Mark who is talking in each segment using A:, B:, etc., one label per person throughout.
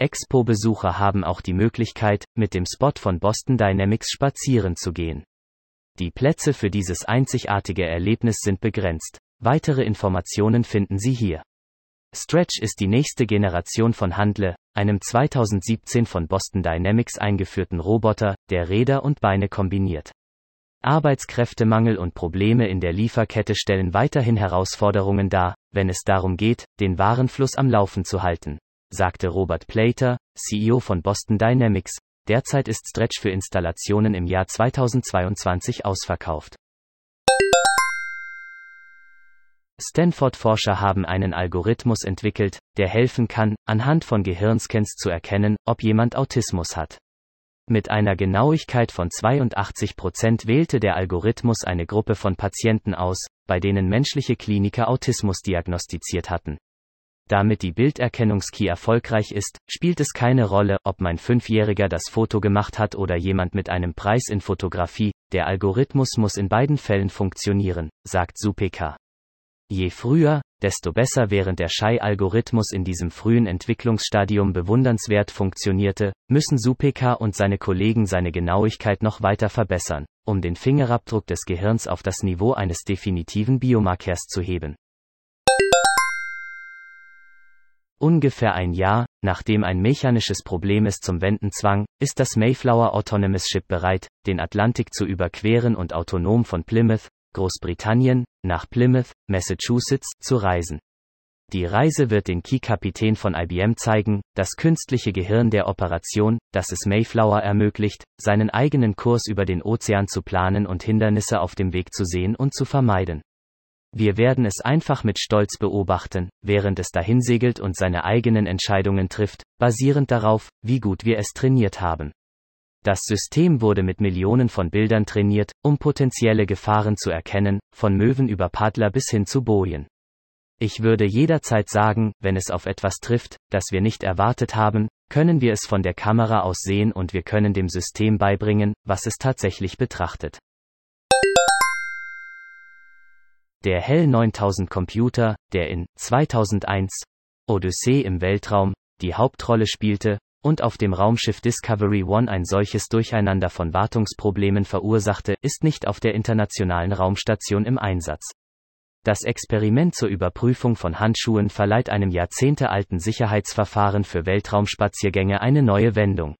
A: Expo-Besucher haben auch die Möglichkeit, mit dem Spot von Boston Dynamics spazieren zu gehen. Die Plätze für dieses einzigartige Erlebnis sind begrenzt. Weitere Informationen finden Sie hier. Stretch ist die nächste Generation von Handle, einem 2017 von Boston Dynamics eingeführten Roboter, der Räder und Beine kombiniert. Arbeitskräftemangel und Probleme in der Lieferkette stellen weiterhin Herausforderungen dar, wenn es darum geht, den Warenfluss am Laufen zu halten, sagte Robert Plater, CEO von Boston Dynamics. Derzeit ist Stretch für Installationen im Jahr 2022 ausverkauft. Stanford-Forscher haben einen Algorithmus entwickelt, der helfen kann, anhand von Gehirnscans zu erkennen, ob jemand Autismus hat. Mit einer Genauigkeit von 82 Prozent wählte der Algorithmus eine Gruppe von Patienten aus, bei denen menschliche Kliniker Autismus diagnostiziert hatten. Damit die Bilderkennungskey erfolgreich ist, spielt es keine Rolle, ob mein Fünfjähriger das Foto gemacht hat oder jemand mit einem Preis in Fotografie, der Algorithmus muss in beiden Fällen funktionieren, sagt Supeka. Je früher, desto besser während der Shai-Algorithmus in diesem frühen Entwicklungsstadium bewundernswert funktionierte, müssen Supeka und seine Kollegen seine Genauigkeit noch weiter verbessern, um den Fingerabdruck des Gehirns auf das Niveau eines definitiven Biomarkers zu heben. Ungefähr ein Jahr, nachdem ein mechanisches Problem es zum Wenden zwang, ist das Mayflower Autonomous Ship bereit, den Atlantik zu überqueren und autonom von Plymouth, Großbritannien, nach Plymouth, Massachusetts, zu reisen. Die Reise wird den Key-Kapitän von IBM zeigen, das künstliche Gehirn der Operation, das es Mayflower ermöglicht, seinen eigenen Kurs über den Ozean zu planen und Hindernisse auf dem Weg zu sehen und zu vermeiden. Wir werden es einfach mit Stolz beobachten, während es dahin segelt und seine eigenen Entscheidungen trifft, basierend darauf, wie gut wir es trainiert haben. Das System wurde mit Millionen von Bildern trainiert, um potenzielle Gefahren zu erkennen, von Möwen über Paddler bis hin zu Bojen. Ich würde jederzeit sagen, wenn es auf etwas trifft, das wir nicht erwartet haben, können wir es von der Kamera aus sehen und wir können dem System beibringen, was es tatsächlich betrachtet. Der Hell 9000 Computer, der in 2001 Odyssee im Weltraum die Hauptrolle spielte, und auf dem Raumschiff Discovery One ein solches Durcheinander von Wartungsproblemen verursachte, ist nicht auf der internationalen Raumstation im Einsatz. Das Experiment zur Überprüfung von Handschuhen verleiht einem jahrzehntealten Sicherheitsverfahren für Weltraumspaziergänge eine neue Wendung.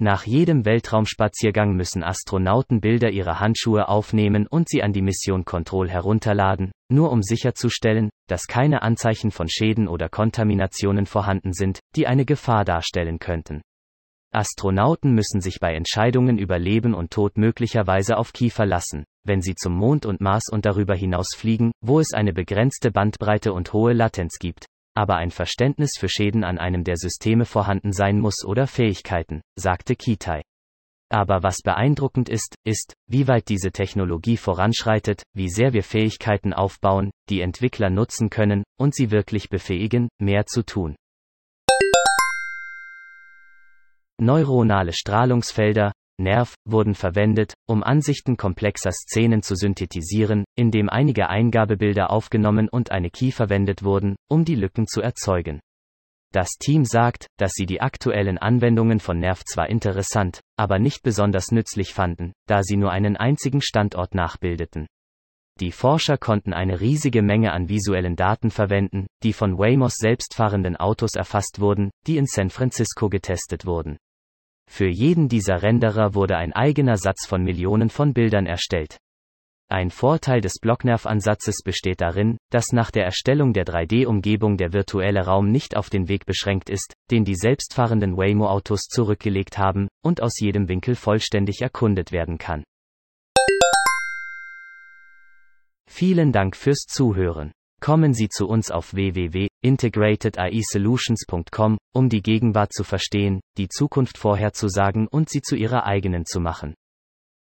A: Nach jedem Weltraumspaziergang müssen Astronauten Bilder ihrer Handschuhe aufnehmen und sie an die Mission Control herunterladen, nur um sicherzustellen, dass keine Anzeichen von Schäden oder Kontaminationen vorhanden sind, die eine Gefahr darstellen könnten. Astronauten müssen sich bei Entscheidungen über Leben und Tod möglicherweise auf Key verlassen, wenn sie zum Mond und Mars und darüber hinaus fliegen, wo es eine begrenzte Bandbreite und hohe Latenz gibt, aber ein Verständnis für Schäden an einem der Systeme vorhanden sein muss oder Fähigkeiten, sagte Kitai. Aber was beeindruckend ist, ist, wie weit diese Technologie voranschreitet, wie sehr wir Fähigkeiten aufbauen, die Entwickler nutzen können, und sie wirklich befähigen, mehr zu tun. Neuronale Strahlungsfelder, Nerv, wurden verwendet, um Ansichten komplexer Szenen zu synthetisieren, indem einige Eingabebilder aufgenommen und eine Key verwendet wurden, um die Lücken zu erzeugen. Das Team sagt, dass sie die aktuellen Anwendungen von Nerv zwar interessant, aber nicht besonders nützlich fanden, da sie nur einen einzigen Standort nachbildeten. Die Forscher konnten eine riesige Menge an visuellen Daten verwenden, die von Waymos selbstfahrenden Autos erfasst wurden, die in San Francisco getestet wurden. Für jeden dieser Renderer wurde ein eigener Satz von Millionen von Bildern erstellt. Ein Vorteil des Blocknerv-Ansatzes besteht darin, dass nach der Erstellung der 3D-Umgebung der virtuelle Raum nicht auf den Weg beschränkt ist, den die selbstfahrenden Waymo-Autos zurückgelegt haben, und aus jedem Winkel vollständig erkundet werden kann. Vielen Dank fürs Zuhören. Kommen Sie zu uns auf www integratedAISolutions.com, um die Gegenwart zu verstehen, die Zukunft vorherzusagen und sie zu ihrer eigenen zu machen.